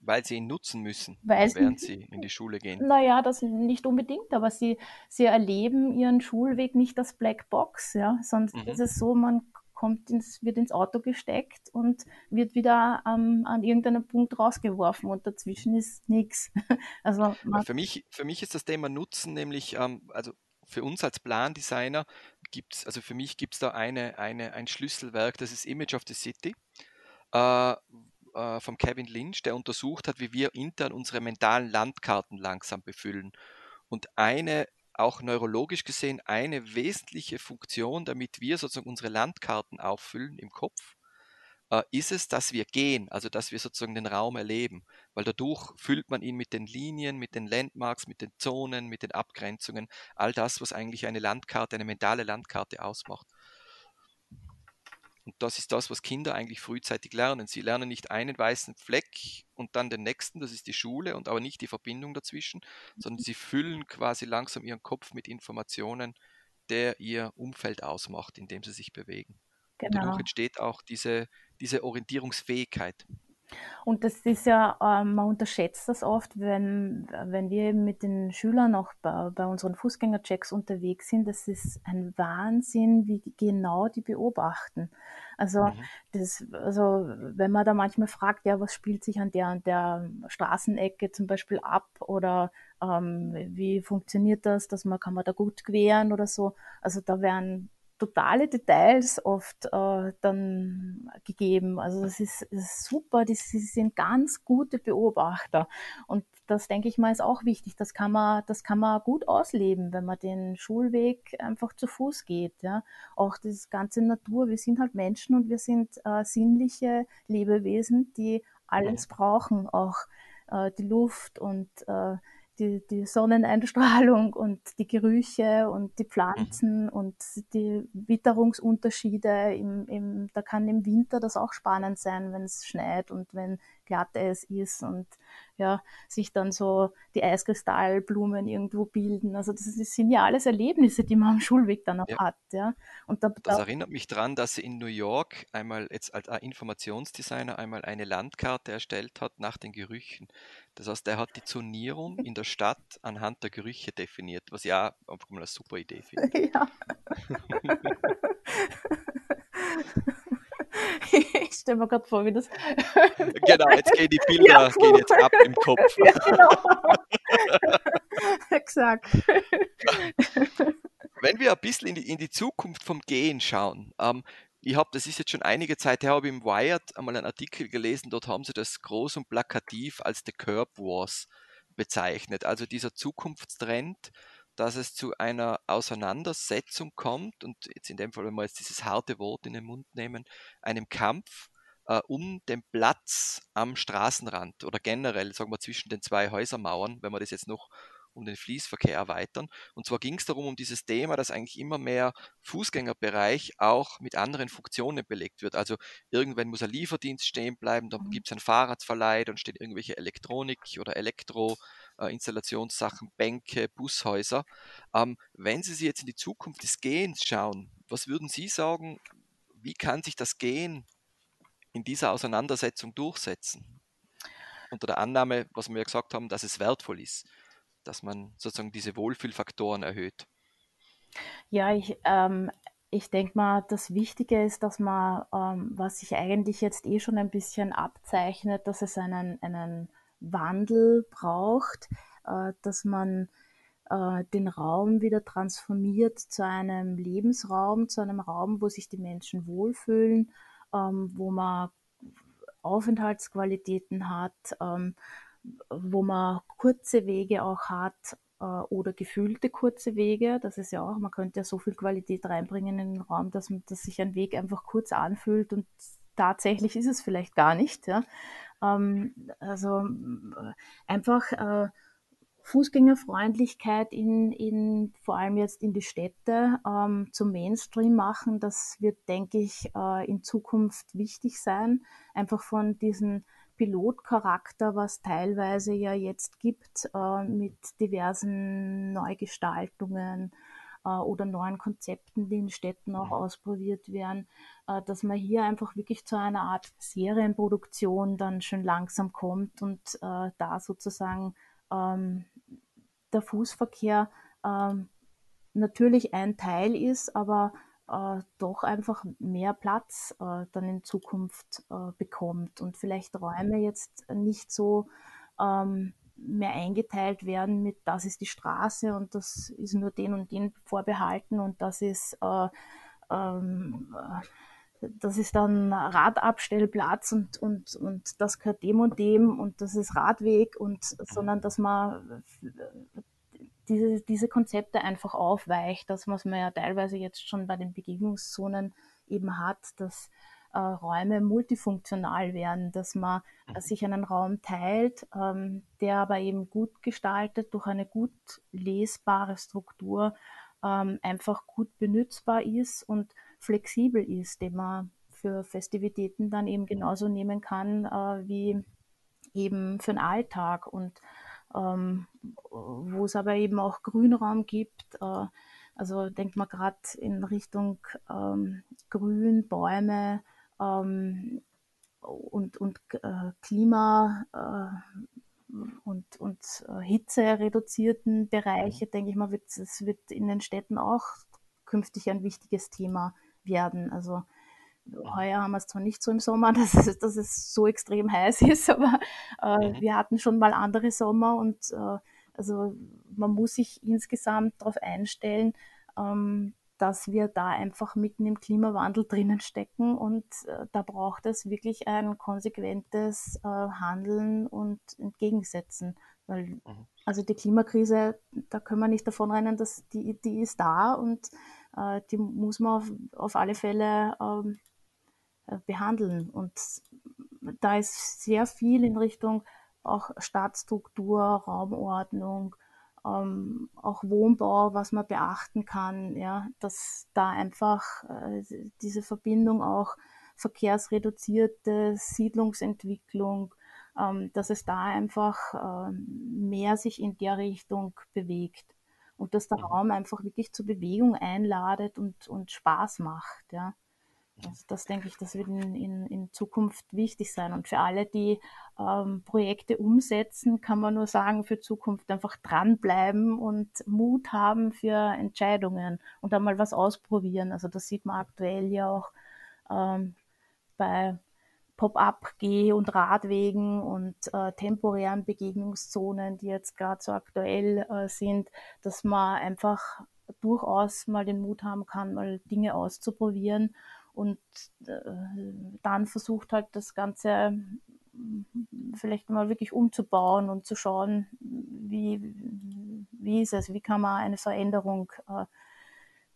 Weil sie ihn nutzen müssen, weil während sie in die Schule gehen. Naja, das nicht unbedingt, aber sie, sie erleben ihren Schulweg nicht als Black Box, ja, sonst mhm. ist es so, man kommt ins, wird ins Auto gesteckt und wird wieder ähm, an irgendeinem Punkt rausgeworfen und dazwischen ist nichts. Also für mich, für mich ist das Thema Nutzen nämlich, ähm, also für uns als Plandesigner gibt es, also für mich gibt es da eine, eine, ein Schlüsselwerk, das ist Image of the City äh, äh, von Kevin Lynch, der untersucht hat, wie wir intern unsere mentalen Landkarten langsam befüllen. Und eine auch neurologisch gesehen eine wesentliche Funktion, damit wir sozusagen unsere Landkarten auffüllen im Kopf, äh, ist es, dass wir gehen, also dass wir sozusagen den Raum erleben, weil dadurch füllt man ihn mit den Linien, mit den Landmarks, mit den Zonen, mit den Abgrenzungen, all das, was eigentlich eine Landkarte, eine mentale Landkarte ausmacht. Und das ist das, was Kinder eigentlich frühzeitig lernen. Sie lernen nicht einen weißen Fleck und dann den nächsten, das ist die Schule, und aber nicht die Verbindung dazwischen, sondern sie füllen quasi langsam ihren Kopf mit Informationen, der ihr Umfeld ausmacht, in dem sie sich bewegen. Genau. Und dadurch entsteht auch diese, diese Orientierungsfähigkeit. Und das ist ja, äh, man unterschätzt das oft, wenn, wenn wir mit den Schülern auch bei, bei unseren Fußgängerchecks unterwegs sind. Das ist ein Wahnsinn, wie genau die beobachten. Also, mhm. das, also wenn man da manchmal fragt, ja, was spielt sich an der an der Straßenecke zum Beispiel ab oder ähm, wie funktioniert das, dass man kann man da gut queren oder so. Also da werden totale Details oft äh, dann gegeben. Also das ist, das ist super, die, sie sind ganz gute Beobachter. Und das denke ich mal ist auch wichtig. Das kann man, das kann man gut ausleben, wenn man den Schulweg einfach zu Fuß geht. Ja, auch das ganze Natur. Wir sind halt Menschen und wir sind äh, sinnliche Lebewesen, die alles brauchen, auch äh, die Luft und äh, die, die Sonneneinstrahlung und die Gerüche und die Pflanzen mhm. und die Witterungsunterschiede. Im, im, da kann im Winter das auch spannend sein, wenn es schneit und wenn Glatteis ist und ja, sich dann so die Eiskristallblumen irgendwo bilden. Also das, das sind ja alles Erlebnisse, die man am Schulweg dann auch ja. hat. Ja. Und da, das erinnert mich daran, dass sie in New York einmal jetzt als Informationsdesigner einmal eine Landkarte erstellt hat nach den Gerüchen. Das heißt, er hat die Zonierung in der Stadt anhand der Gerüche definiert, was ja einfach mal eine super Idee finde. Ja. ich stelle mir gerade vor, wie das. genau, jetzt gehen die Bilder ja, gehen jetzt ab im Kopf. Ja, genau. Exakt. Wenn wir ein bisschen in die, in die Zukunft vom Gehen schauen, ähm, ich habe, das ist jetzt schon einige Zeit her, habe ich im Wired einmal einen Artikel gelesen, dort haben sie das groß und plakativ als The Curb Wars bezeichnet. Also dieser Zukunftstrend, dass es zu einer Auseinandersetzung kommt und jetzt in dem Fall, wenn wir jetzt dieses harte Wort in den Mund nehmen, einem Kampf äh, um den Platz am Straßenrand oder generell, sagen wir, zwischen den zwei Häusermauern, wenn man das jetzt noch um den Fließverkehr erweitern. Und zwar ging es darum, um dieses Thema, dass eigentlich immer mehr Fußgängerbereich auch mit anderen Funktionen belegt wird. Also irgendwann muss ein Lieferdienst stehen bleiben, dann mhm. gibt es einen Fahrradverleih, dann steht irgendwelche Elektronik oder Elektro äh, Installationssachen, Bänke, Bushäuser. Ähm, wenn Sie sich jetzt in die Zukunft des Gehens schauen, was würden Sie sagen, wie kann sich das Gehen in dieser Auseinandersetzung durchsetzen? Unter der Annahme, was wir ja gesagt haben, dass es wertvoll ist, dass man sozusagen diese Wohlfühlfaktoren erhöht. Ja, ich, ähm, ich denke mal, das Wichtige ist, dass man, ähm, was sich eigentlich jetzt eh schon ein bisschen abzeichnet, dass es einen, einen Wandel braucht, äh, dass man äh, den Raum wieder transformiert zu einem Lebensraum, zu einem Raum, wo sich die Menschen wohlfühlen, ähm, wo man Aufenthaltsqualitäten hat, ähm, wo man kurze Wege auch hat äh, oder gefühlte kurze Wege. Das ist ja auch, man könnte ja so viel Qualität reinbringen in den Raum, dass, dass sich ein Weg einfach kurz anfühlt und tatsächlich ist es vielleicht gar nicht. Ja. Ähm, also einfach äh, Fußgängerfreundlichkeit in, in, vor allem jetzt in die Städte ähm, zum Mainstream machen, das wird, denke ich, äh, in Zukunft wichtig sein. Einfach von diesem Pilotcharakter, was teilweise ja jetzt gibt, äh, mit diversen Neugestaltungen oder neuen Konzepten, die in Städten auch mhm. ausprobiert werden, äh, dass man hier einfach wirklich zu einer Art Serienproduktion dann schon langsam kommt und äh, da sozusagen ähm, der Fußverkehr ähm, natürlich ein Teil ist, aber äh, doch einfach mehr Platz äh, dann in Zukunft äh, bekommt und vielleicht Räume jetzt nicht so ähm, mehr eingeteilt werden mit, das ist die Straße und das ist nur den und den vorbehalten und das ist äh, ähm, das ist dann Radabstellplatz und, und, und das gehört dem und dem und das ist Radweg und, sondern dass man diese, diese Konzepte einfach aufweicht, das, was man ja teilweise jetzt schon bei den Begegnungszonen eben hat, dass äh, Räume multifunktional werden, dass man äh, sich einen Raum teilt, ähm, der aber eben gut gestaltet durch eine gut lesbare Struktur ähm, einfach gut benutzbar ist und flexibel ist, den man für Festivitäten dann eben genauso nehmen kann äh, wie eben für den Alltag und ähm, wo es aber eben auch Grünraum gibt. Äh, also denkt man gerade in Richtung ähm, Grün, Bäume ähm, und, und äh, Klima äh, und, und äh, Hitze reduzierten Bereiche, mhm. denke ich mal, wird es wird in den Städten auch künftig ein wichtiges Thema werden. Also heuer haben wir es zwar nicht so im Sommer, dass es, dass es so extrem heiß ist, aber äh, mhm. wir hatten schon mal andere Sommer und äh, also man muss sich insgesamt darauf einstellen, ähm, dass wir da einfach mitten im Klimawandel drinnen stecken und äh, da braucht es wirklich ein konsequentes äh, Handeln und Entgegensetzen. Weil, mhm. also die Klimakrise, da können wir nicht davon rennen, dass die, die ist da und äh, die muss man auf, auf alle Fälle ähm, äh, behandeln. Und da ist sehr viel in Richtung auch Stadtstruktur, Raumordnung, ähm, auch Wohnbau, was man beachten kann, ja, dass da einfach äh, diese Verbindung auch verkehrsreduzierte Siedlungsentwicklung, ähm, dass es da einfach äh, mehr sich in der Richtung bewegt und dass der mhm. Raum einfach wirklich zur Bewegung einladet und, und Spaß macht, ja. Also das denke ich, das wird in, in, in Zukunft wichtig sein. Und für alle, die ähm, Projekte umsetzen, kann man nur sagen, für Zukunft einfach dranbleiben und Mut haben für Entscheidungen und einmal was ausprobieren. Also das sieht man aktuell ja auch ähm, bei Pop-up Geh- und Radwegen und äh, temporären Begegnungszonen, die jetzt gerade so aktuell äh, sind, dass man einfach durchaus mal den Mut haben kann, mal Dinge auszuprobieren und äh, dann versucht halt das Ganze vielleicht mal wirklich umzubauen und zu schauen, wie, wie ist es, wie kann man eine Veränderung äh,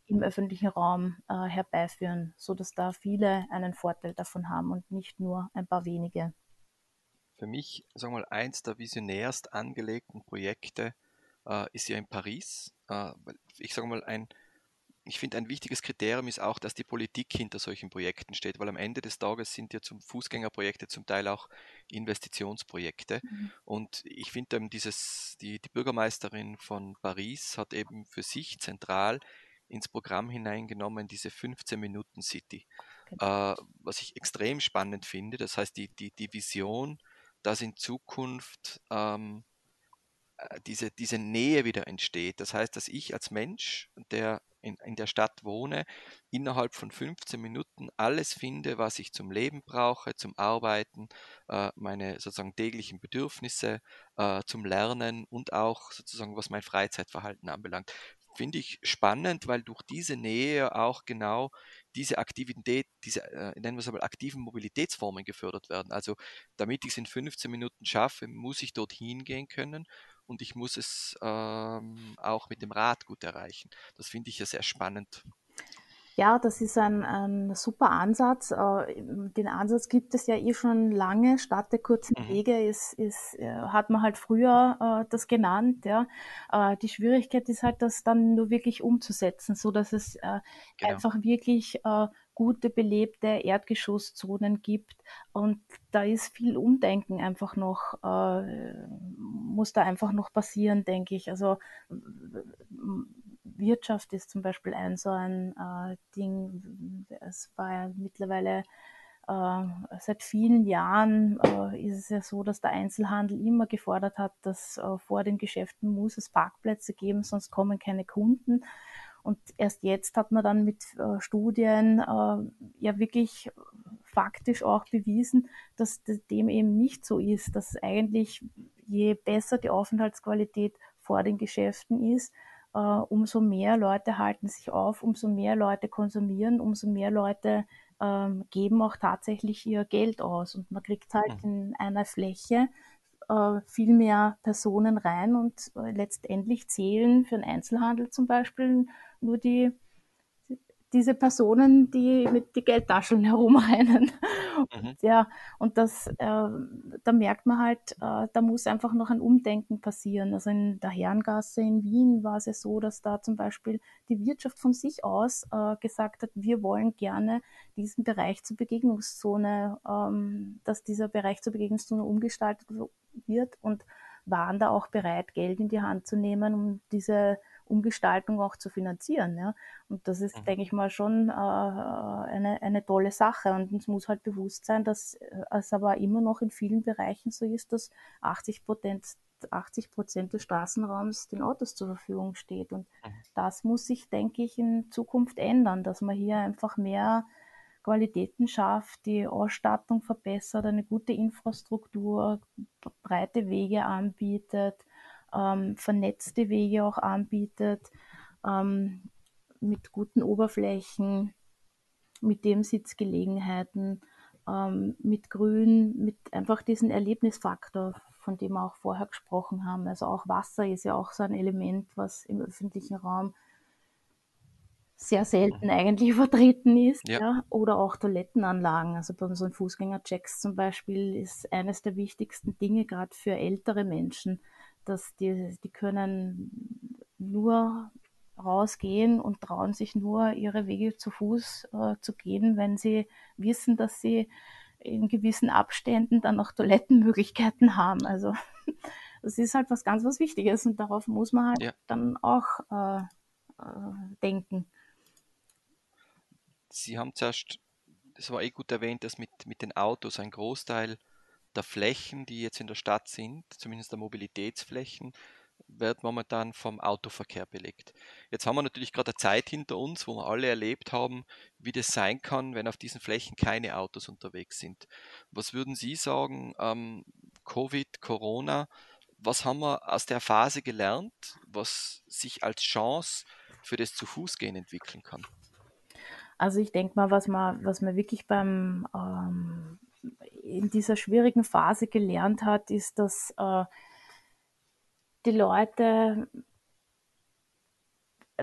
im öffentlichen Raum äh, herbeiführen, sodass da viele einen Vorteil davon haben und nicht nur ein paar wenige. Für mich, sagen wir mal, eins der visionärst angelegten Projekte äh, ist ja in Paris. Äh, ich sage mal, ein ich finde, ein wichtiges Kriterium ist auch, dass die Politik hinter solchen Projekten steht, weil am Ende des Tages sind ja zum Fußgängerprojekte zum Teil auch Investitionsprojekte. Mhm. Und ich finde eben dieses, die, die Bürgermeisterin von Paris hat eben für sich zentral ins Programm hineingenommen, diese 15 Minuten City. Genau. Äh, was ich extrem spannend finde. Das heißt, die, die, die Vision, dass in Zukunft ähm, äh, diese, diese Nähe wieder entsteht. Das heißt, dass ich als Mensch, der in, in der Stadt wohne, innerhalb von 15 Minuten alles finde, was ich zum Leben brauche, zum Arbeiten, äh, meine sozusagen täglichen Bedürfnisse, äh, zum Lernen und auch sozusagen, was mein Freizeitverhalten anbelangt. Finde ich spannend, weil durch diese Nähe auch genau diese Aktivität, diese, äh, nennen wir es mal, aktiven Mobilitätsformen gefördert werden. Also damit ich es in 15 Minuten schaffe, muss ich dorthin gehen können und ich muss es ähm, auch mit dem Rad gut erreichen. Das finde ich ja sehr spannend. Ja, das ist ein, ein super Ansatz. Äh, den Ansatz gibt es ja eh schon lange. Stadt der kurzen mhm. Wege ist, ist, äh, hat man halt früher äh, das genannt. Ja. Die Schwierigkeit ist halt, das dann nur wirklich umzusetzen, so dass es genau. einfach wirklich gute belebte Erdgeschosszonen gibt. Und da ist viel Umdenken einfach noch, äh, muss da einfach noch passieren, denke ich. Also Wirtschaft ist zum Beispiel ein so ein äh, Ding. Es war ja mittlerweile äh, seit vielen Jahren äh, ist es ja so, dass der Einzelhandel immer gefordert hat, dass äh, vor den Geschäften muss es Parkplätze geben, sonst kommen keine Kunden. Und erst jetzt hat man dann mit äh, Studien äh, ja wirklich faktisch auch bewiesen, dass dem eben nicht so ist, dass eigentlich je besser die Aufenthaltsqualität vor den Geschäften ist, äh, umso mehr Leute halten sich auf, umso mehr Leute konsumieren, umso mehr Leute ähm, geben auch tatsächlich ihr Geld aus. Und man kriegt halt mhm. in einer Fläche äh, viel mehr Personen rein und äh, letztendlich zählen für den Einzelhandel zum Beispiel nur die diese Personen, die mit die Geldtaschen herumrennen. Mhm. Ja, und das, äh, da merkt man halt, äh, da muss einfach noch ein Umdenken passieren. Also in der Herrengasse in Wien war es ja so, dass da zum Beispiel die Wirtschaft von sich aus äh, gesagt hat, wir wollen gerne diesen Bereich zur Begegnungszone, ähm, dass dieser Bereich zur Begegnungszone umgestaltet wird und waren da auch bereit, Geld in die Hand zu nehmen, um diese Umgestaltung auch zu finanzieren. Ja? Und das ist, mhm. denke ich mal, schon äh, eine, eine tolle Sache. Und uns muss halt bewusst sein, dass äh, es aber immer noch in vielen Bereichen so ist, dass 80 Prozent 80 Prozent des Straßenraums den Autos zur Verfügung steht. Und mhm. das muss sich, denke ich, in Zukunft ändern, dass man hier einfach mehr Qualitäten schafft, die Ausstattung verbessert, eine gute Infrastruktur, breite Wege anbietet, ähm, vernetzte Wege auch anbietet, ähm, mit guten Oberflächen, mit dem Sitzgelegenheiten, ähm, mit Grün, mit einfach diesen Erlebnisfaktor, von dem wir auch vorher gesprochen haben. Also auch Wasser ist ja auch so ein Element, was im öffentlichen Raum sehr selten mhm. eigentlich vertreten ist. Ja. ja. Oder auch Toilettenanlagen. Also bei unseren Fußgängerchecks zum Beispiel ist eines der wichtigsten Dinge, gerade für ältere Menschen, dass die, die können nur rausgehen und trauen sich nur ihre Wege zu Fuß äh, zu gehen, wenn sie wissen, dass sie in gewissen Abständen dann auch Toilettenmöglichkeiten haben. Also das ist halt was ganz was Wichtiges und darauf muss man halt ja. dann auch äh, äh, denken. Sie haben zuerst, das war eh gut erwähnt, dass mit, mit den Autos ein Großteil der Flächen, die jetzt in der Stadt sind, zumindest der Mobilitätsflächen, wird momentan vom Autoverkehr belegt. Jetzt haben wir natürlich gerade eine Zeit hinter uns, wo wir alle erlebt haben, wie das sein kann, wenn auf diesen Flächen keine Autos unterwegs sind. Was würden Sie sagen, ähm, Covid, Corona, was haben wir aus der Phase gelernt, was sich als Chance für das Zu-Fuß-Gehen entwickeln kann? Also ich denke mal, was man, was man wirklich beim ähm, in dieser schwierigen Phase gelernt hat, ist, dass äh, die Leute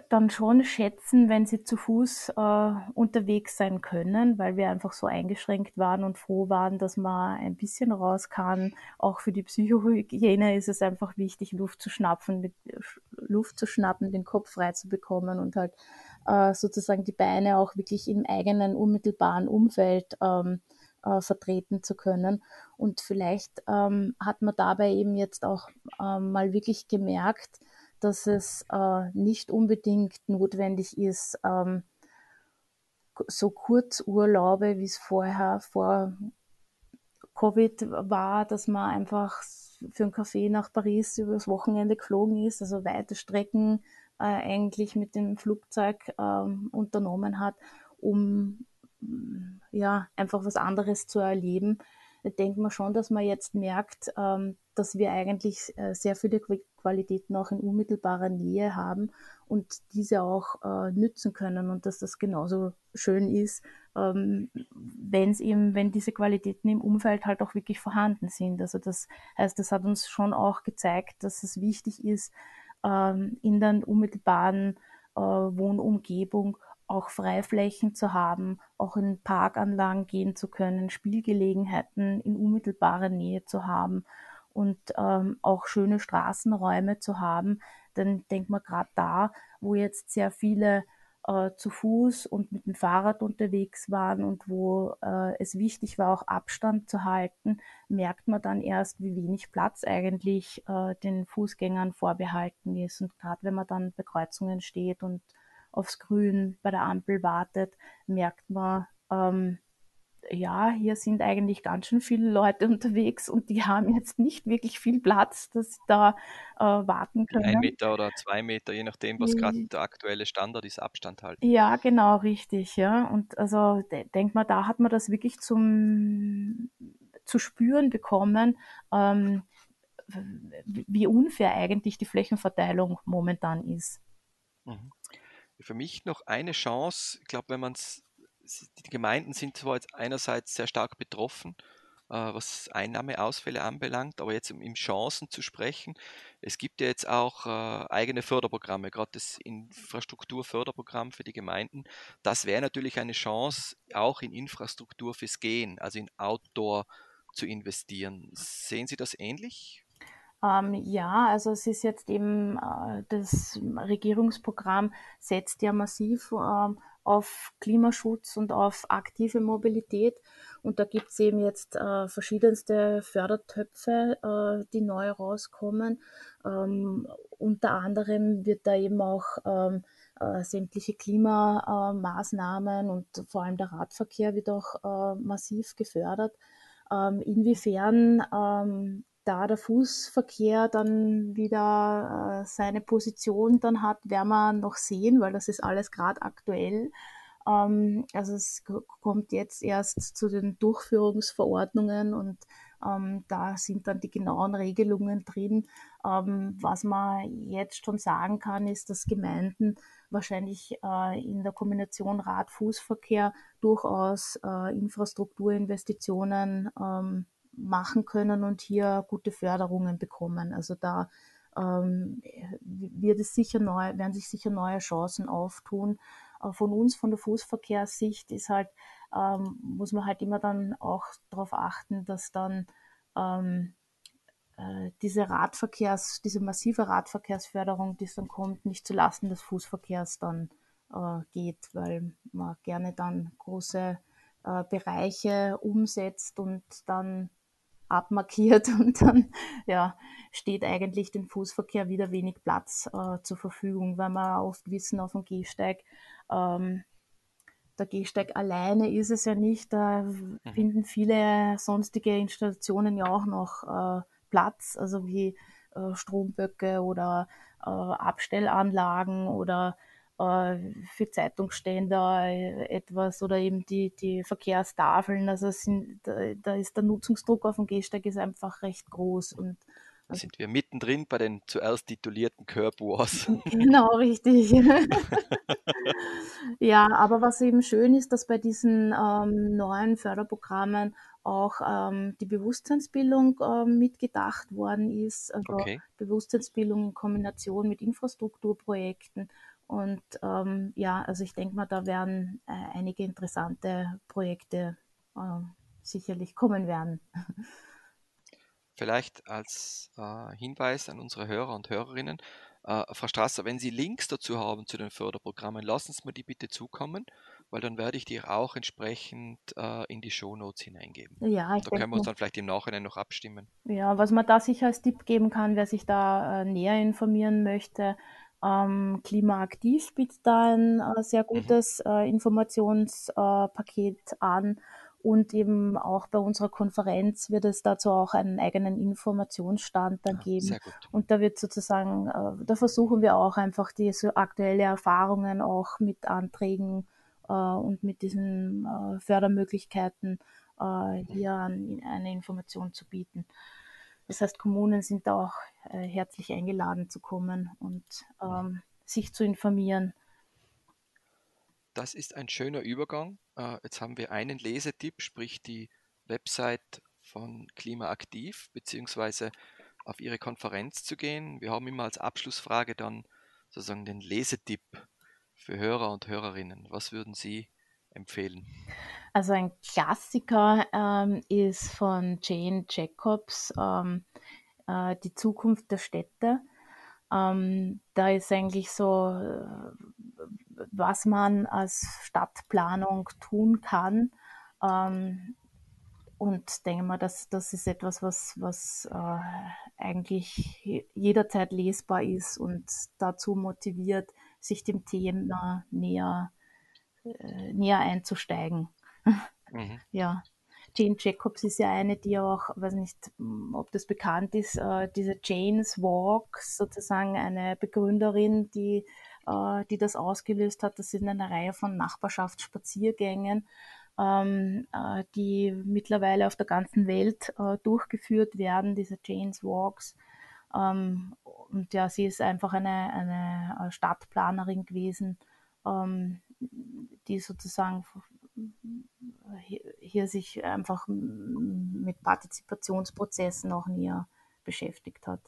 dann schon schätzen, wenn sie zu Fuß äh, unterwegs sein können, weil wir einfach so eingeschränkt waren und froh waren, dass man ein bisschen raus kann. Auch für die Psychohygiene ist es einfach wichtig, Luft zu schnappen, Luft zu schnappen, den Kopf frei zu bekommen und halt äh, sozusagen die Beine auch wirklich im eigenen unmittelbaren Umfeld ähm, äh, vertreten zu können. Und vielleicht ähm, hat man dabei eben jetzt auch ähm, mal wirklich gemerkt, dass es äh, nicht unbedingt notwendig ist, ähm, so Kurzurlaube, wie es vorher vor Covid war, dass man einfach für einen Kaffee nach Paris übers Wochenende geflogen ist, also weite Strecken äh, eigentlich mit dem Flugzeug äh, unternommen hat, um ja einfach was anderes zu erleben. Denkt man schon, dass man jetzt merkt, ähm, dass wir eigentlich äh, sehr viele Qualitäten auch in unmittelbarer Nähe haben und diese auch äh, nützen können und dass das genauso schön ist, ähm, wenn es eben, wenn diese Qualitäten im Umfeld halt auch wirklich vorhanden sind. Also das heißt, das hat uns schon auch gezeigt, dass es wichtig ist, ähm, in der unmittelbaren äh, Wohnumgebung auch Freiflächen zu haben, auch in Parkanlagen gehen zu können, Spielgelegenheiten in unmittelbarer Nähe zu haben und ähm, auch schöne Straßenräume zu haben. Dann denkt man gerade da, wo jetzt sehr viele äh, zu Fuß und mit dem Fahrrad unterwegs waren und wo äh, es wichtig war, auch Abstand zu halten, merkt man dann erst, wie wenig Platz eigentlich äh, den Fußgängern vorbehalten ist. Und gerade wenn man dann bei Kreuzungen steht und aufs Grün bei der Ampel wartet, merkt man, ähm, ja, hier sind eigentlich ganz schön viele Leute unterwegs und die haben jetzt nicht wirklich viel Platz, dass sie da äh, warten können. Ein Meter oder zwei Meter, je nachdem, was gerade der aktuelle Standard ist, Abstand halten. Ja, genau, richtig, ja. Und also denkt man, da hat man das wirklich zum zu spüren bekommen, ähm, wie unfair eigentlich die Flächenverteilung momentan ist. Mhm. Für mich noch eine Chance, ich glaube, wenn man es die Gemeinden sind zwar jetzt einerseits sehr stark betroffen, äh, was Einnahmeausfälle anbelangt, aber jetzt um, um Chancen zu sprechen, es gibt ja jetzt auch äh, eigene Förderprogramme, gerade das Infrastrukturförderprogramm für die Gemeinden. Das wäre natürlich eine Chance, auch in Infrastruktur fürs Gehen, also in Outdoor zu investieren. Sehen Sie das ähnlich? Ähm, ja, also es ist jetzt eben, äh, das Regierungsprogramm setzt ja massiv ähm, auf Klimaschutz und auf aktive Mobilität. Und da gibt es eben jetzt äh, verschiedenste Fördertöpfe, äh, die neu rauskommen. Ähm, unter anderem wird da eben auch ähm, äh, sämtliche Klimamaßnahmen und vor allem der Radverkehr wird auch äh, massiv gefördert. Ähm, inwiefern ähm, da der Fußverkehr dann wieder äh, seine Position dann hat, werden wir noch sehen, weil das ist alles gerade aktuell. Ähm, also es kommt jetzt erst zu den Durchführungsverordnungen und ähm, da sind dann die genauen Regelungen drin. Ähm, was man jetzt schon sagen kann, ist, dass Gemeinden wahrscheinlich äh, in der Kombination Rad-Fußverkehr durchaus äh, Infrastrukturinvestitionen ähm, machen können und hier gute Förderungen bekommen. Also da ähm, wird es sicher neu, werden sich sicher neue Chancen auftun. Äh, von uns, von der Fußverkehrssicht, ist halt, ähm, muss man halt immer dann auch darauf achten, dass dann ähm, äh, diese Radverkehrs, diese massive Radverkehrsförderung, die dann kommt, nicht zulasten des Fußverkehrs dann äh, geht, weil man gerne dann große äh, Bereiche umsetzt und dann abmarkiert und dann ja, steht eigentlich dem Fußverkehr wieder wenig Platz äh, zur Verfügung, weil wir oft wissen auf dem Gehsteig, ähm, der Gehsteig alleine ist es ja nicht, da mhm. finden viele sonstige Installationen ja auch noch äh, Platz, also wie äh, Stromböcke oder äh, Abstellanlagen oder für Zeitungsständer äh, etwas oder eben die, die Verkehrstafeln. Also sind, da, da ist der Nutzungsdruck auf dem Gehsteig ist einfach recht groß. Und da sind wir mittendrin bei den zuerst titulierten Curb Wars. Genau, richtig. ja, aber was eben schön ist, dass bei diesen ähm, neuen Förderprogrammen auch ähm, die Bewusstseinsbildung ähm, mitgedacht worden ist. Also okay. Bewusstseinsbildung in Kombination mit Infrastrukturprojekten Und ähm, ja, also ich denke mal, da werden äh, einige interessante Projekte äh, sicherlich kommen werden. Vielleicht als äh, Hinweis an unsere Hörer und Hörerinnen, äh, Frau Strasser, wenn Sie Links dazu haben zu den Förderprogrammen, lassen Sie mir die bitte zukommen, weil dann werde ich die auch entsprechend äh, in die Shownotes hineingeben. Ja, ich da können wir uns dann vielleicht im Nachhinein noch abstimmen. ja, was man da sicher als Tipp geben kann, wer sich da äh, näher informieren möchte, ähm, Klimaaktiv bietet da ein äh, sehr Mhm. gutes äh, Informationspaket an und eben auch bei unserer Konferenz wird es dazu auch einen eigenen Informationsstand dann Ah, geben. Und da wird sozusagen, äh, da versuchen wir auch einfach diese aktuelle Erfahrungen auch mit Anträgen äh, und mit diesen äh, Fördermöglichkeiten äh, hier an, eine Information zu bieten. Das heißt, Kommunen sind da auch äh, herzlich eingeladen zu kommen und ähm, sich zu informieren. Das ist ein schöner Übergang. Äh, jetzt haben wir einen Lesetipp, sprich die Website von Klimaaktiv, beziehungsweise auf ihre Konferenz zu gehen. Wir haben immer als Abschlussfrage dann sozusagen den Lesetipp für Hörer und Hörerinnen. Was würden Sie empfehlen? Also ein Klassiker ähm, ist von Jane Jacobs, ähm, äh, Die Zukunft der Städte. Ähm, da ist eigentlich so, äh, was man als Stadtplanung tun kann. Ähm, und denke mal, dass das ist etwas, was, was äh, eigentlich jederzeit lesbar ist und dazu motiviert, sich dem Thema näher, äh, näher einzusteigen. Mhm. Ja. Jane Jacobs ist ja eine, die auch, weiß nicht, ob das bekannt ist, äh, diese Jane's Walk, sozusagen eine Begründerin, die, äh, die das ausgelöst hat. Das sind eine Reihe von Nachbarschaftsspaziergängen, ähm, äh, die mittlerweile auf der ganzen Welt äh, durchgeführt werden, diese Jane's Walks. Ähm, und ja, sie ist einfach eine, eine Stadtplanerin gewesen, ähm, die sozusagen hier, hier sich einfach mit Partizipationsprozessen auch näher beschäftigt hat.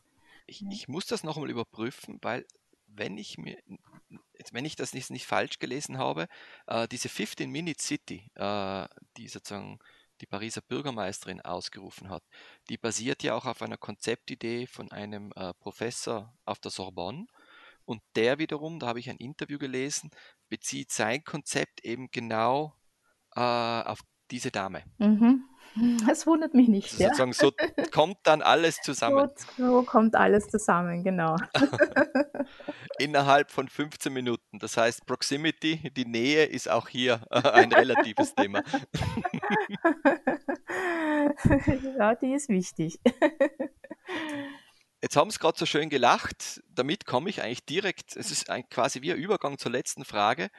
Ich, ich muss das nochmal überprüfen, weil wenn ich mir, wenn ich das nicht, nicht falsch gelesen habe, äh, diese 15-Minute City, äh, die sozusagen die Pariser Bürgermeisterin ausgerufen hat, die basiert ja auch auf einer Konzeptidee von einem äh, Professor auf der Sorbonne. Und der wiederum, da habe ich ein Interview gelesen, bezieht sein Konzept eben genau äh, auf diese Dame. Mhm. Das wundert mich nicht. Also ja. sozusagen so kommt dann alles zusammen. So, so kommt alles zusammen, genau. Innerhalb von 15 Minuten. Das heißt, Proximity, die Nähe ist auch hier äh, ein relatives Thema. ja, die ist wichtig. Jetzt haben Sie gerade so schön gelacht. Damit komme ich eigentlich direkt, es ist ein, quasi wie ein Übergang zur letzten Frage.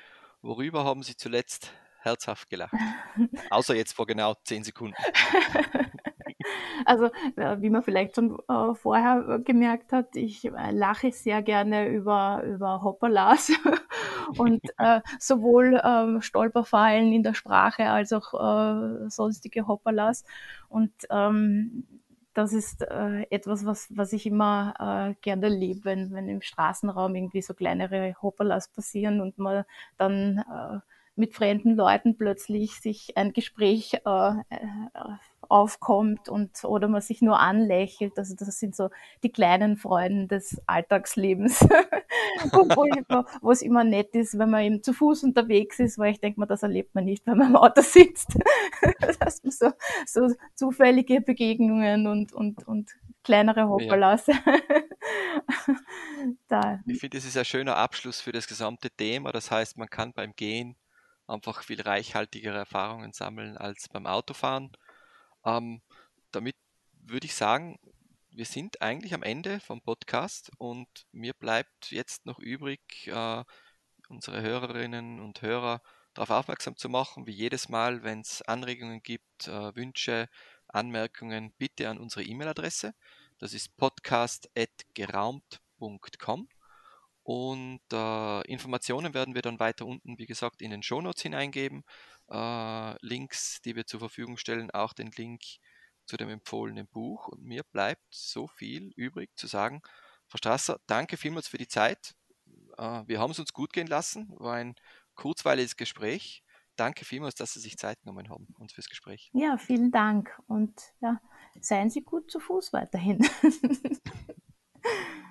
Worüber haben Sie zuletzt herzhaft gelacht? Außer jetzt vor genau 10 Sekunden. Also, äh, wie man vielleicht schon äh, vorher gemerkt hat, ich äh, lache sehr gerne über, über Hopperlas und äh, sowohl ähm, Stolperfallen in der Sprache als auch äh, sonstige Hopperlas. Und ähm, das ist äh, etwas, was, was ich immer äh, gerne lebe, wenn, wenn im Straßenraum irgendwie so kleinere Hopperlas passieren und man dann äh, mit fremden Leuten plötzlich sich ein Gespräch äh, aufkommt und oder man sich nur anlächelt. Also das sind so die kleinen Freuden des Alltagslebens, wo, es immer nett ist, wenn man eben zu Fuß unterwegs ist, weil ich denke mal, das erlebt man nicht, wenn man im Auto sitzt. dass man so, so zufällige Begegnungen und, und, und kleinere Hopperlas. da. Ich finde, das ist ein schöner Abschluss für das gesamte Thema. Das heißt, man kann beim Gehen einfach viel reichhaltigere Erfahrungen sammeln als beim Autofahren. Ähm, damit würde ich sagen, wir sind eigentlich am Ende vom Podcast und mir bleibt jetzt noch übrig, äh, unsere Hörerinnen und Hörer darauf aufmerksam zu machen, wie jedes Mal, wenn es Anregungen gibt, äh, Wünsche, Anmerkungen, bitte an unsere E-Mail-Adresse. Das ist podcast.geraumt.com. Und äh, Informationen werden wir dann weiter unten, wie gesagt, in den Shownotes hineingeben. Äh, Links, die wir zur Verfügung stellen, auch den Link zu dem empfohlenen Buch. Und mir bleibt so viel übrig zu sagen. Frau Strasser, danke vielmals für die Zeit. Äh, wir haben es uns gut gehen lassen, war ein kurzweiliges Gespräch. Danke vielmals, dass Sie sich Zeit genommen haben, uns fürs Gespräch. Ja, vielen Dank und ja, seien Sie gut zu Fuß weiterhin.